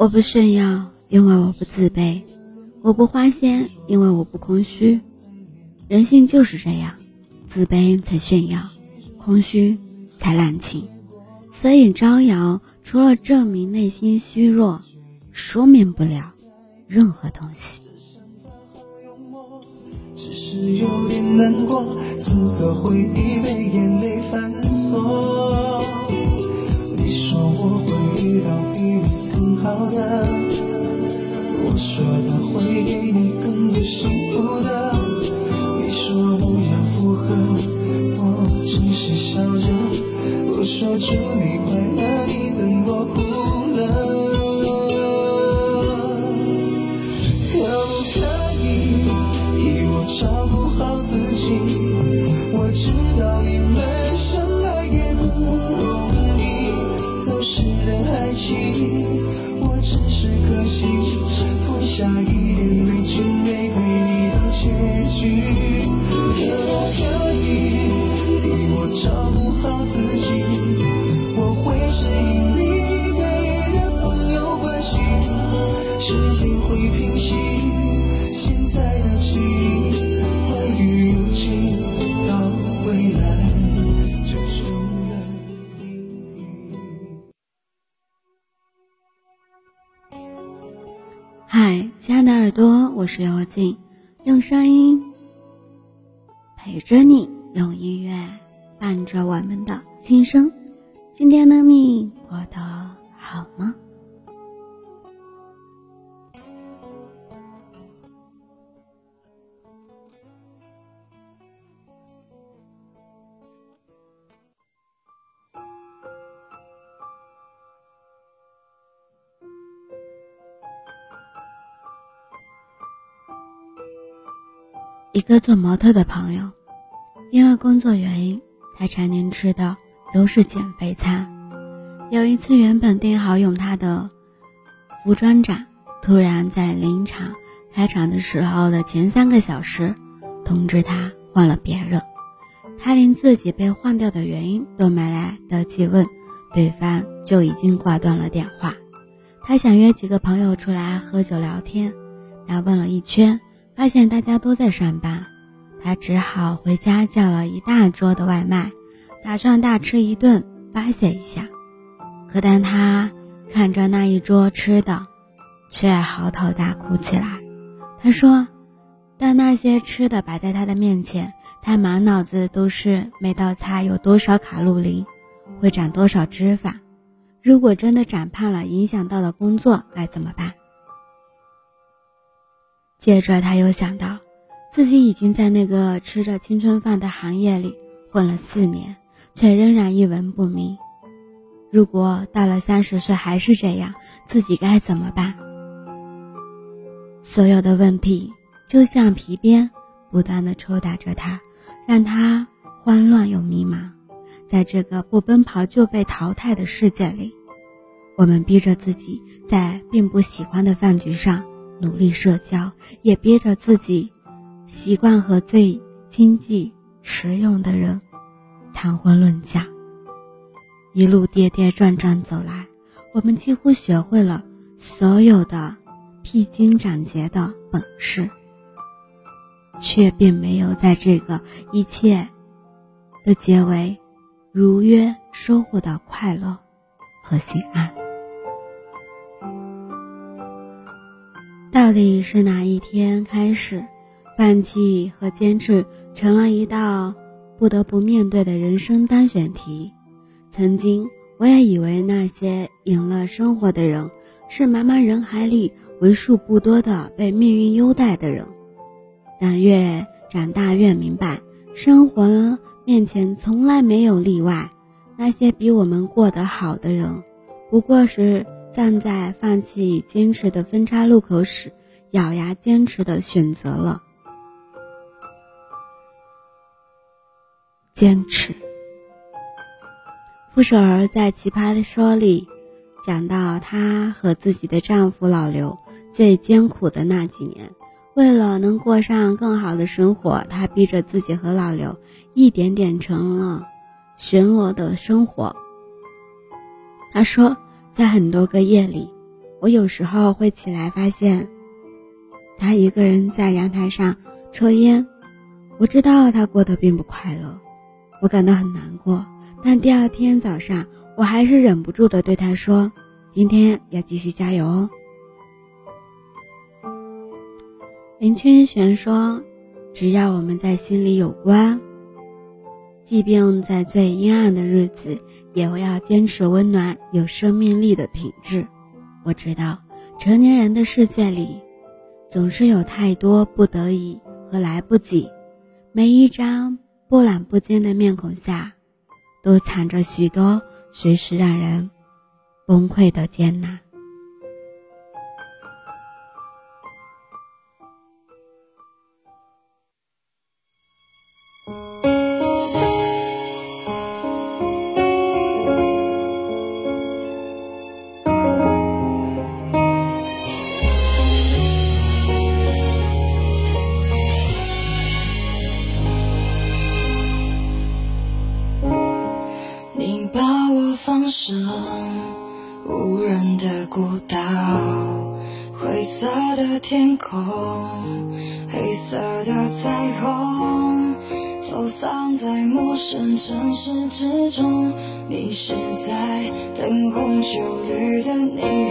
我不炫耀，因为我不自卑；我不花心，因为我不空虚。人性就是这样，自卑才炫耀，空虚才滥情。所以招摇，除了证明内心虚弱，说明不了任何东西。只是有点难过，此刻回忆被眼泪反锁。好的，耳朵，我是尤静，用声音陪着你，用音乐伴着我们的心声。今天的你过得好吗？一个做模特的朋友，因为工作原因，他常年吃的都是减肥餐。有一次，原本定好用他的服装展，突然在临场开场的时候的前三个小时，通知他换了别人。他连自己被换掉的原因都没来得及问，对方就已经挂断了电话。他想约几个朋友出来喝酒聊天，他问了一圈。发现大家都在上班，他只好回家叫了一大桌的外卖，打算大吃一顿发泄一下。可当他看着那一桌吃的，却嚎啕大哭起来。他说：“当那些吃的摆在他的面前，他满脑子都是每道菜有多少卡路里，会长多少脂肪。如果真的长胖了，影响到了工作，该怎么办？”接着，他又想到，自己已经在那个吃着青春饭的行业里混了四年，却仍然一文不名。如果到了三十岁还是这样，自己该怎么办？所有的问题就像皮鞭，不断的抽打着他，让他慌乱又迷茫。在这个不奔跑就被淘汰的世界里，我们逼着自己在并不喜欢的饭局上。努力社交，也憋着自己习惯和最经济实用的人谈婚论嫁，一路跌跌撞撞走来，我们几乎学会了所有的披荆斩棘的本事，却并没有在这个一切的结尾如约收获到快乐和心安。到底是哪一天开始，放弃和坚持成了一道不得不面对的人生单选题？曾经我也以为那些赢了生活的人，是茫茫人海里为数不多的被命运优待的人。但越长大越明白，生活面前从来没有例外。那些比我们过得好的人，不过是。站在放弃与坚持的分叉路口时，咬牙坚持的选择了坚持。傅首尔在《奇葩的说》里讲到，她和自己的丈夫老刘最艰苦的那几年，为了能过上更好的生活，她逼着自己和老刘一点点成了巡逻的生活。他说，在很多个夜里，我有时候会起来发现，他一个人在阳台上抽烟。我知道他过得并不快乐，我感到很难过。但第二天早上，我还是忍不住的对他说：“今天要继续加油哦。”林清玄说：“只要我们在心里有光，即便在最阴暗的日子，也会要坚持温暖、有生命力的品质。”我知道，成年人的世界里，总是有太多不得已和来不及。每一张波澜不惊的面孔下，都藏着许多随时让人崩溃的艰难。生无人的孤岛，灰色的天空，黑色的彩虹，走散在陌生城市之中，迷失在灯红酒绿的霓虹。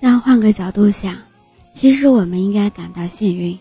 让换个角度想，其实我们应该感到幸运。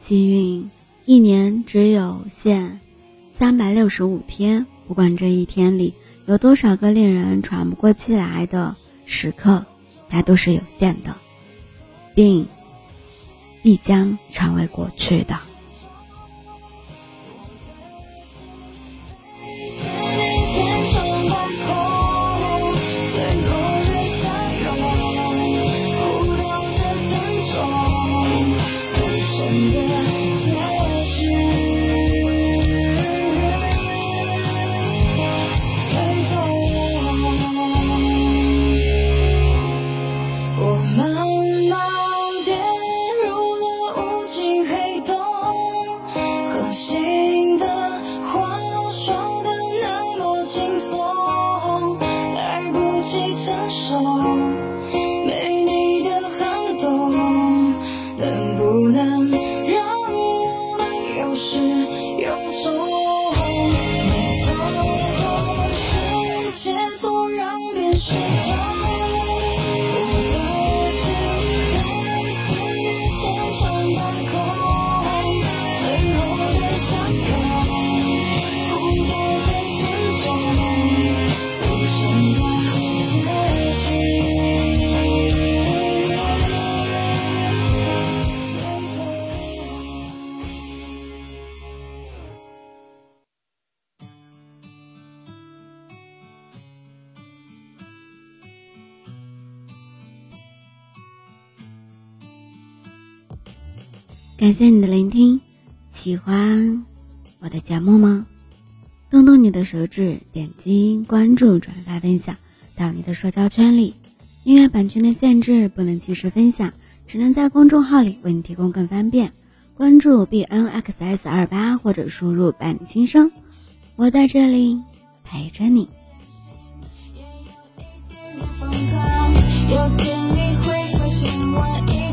幸运，一年只有限三百六十五天，不管这一天里有多少个令人喘不过气来的时刻，它都是有限的，并必将成为过去的。感谢你的聆听，喜欢我的节目吗？动动你的手指，点击关注、转发、分享到你的社交圈里。音乐版权的限制，不能及时分享，只能在公众号里为你提供更方便。关注 b n x s 二八或者输入“伴你心声”，我在这里陪着你。有天你会发现我。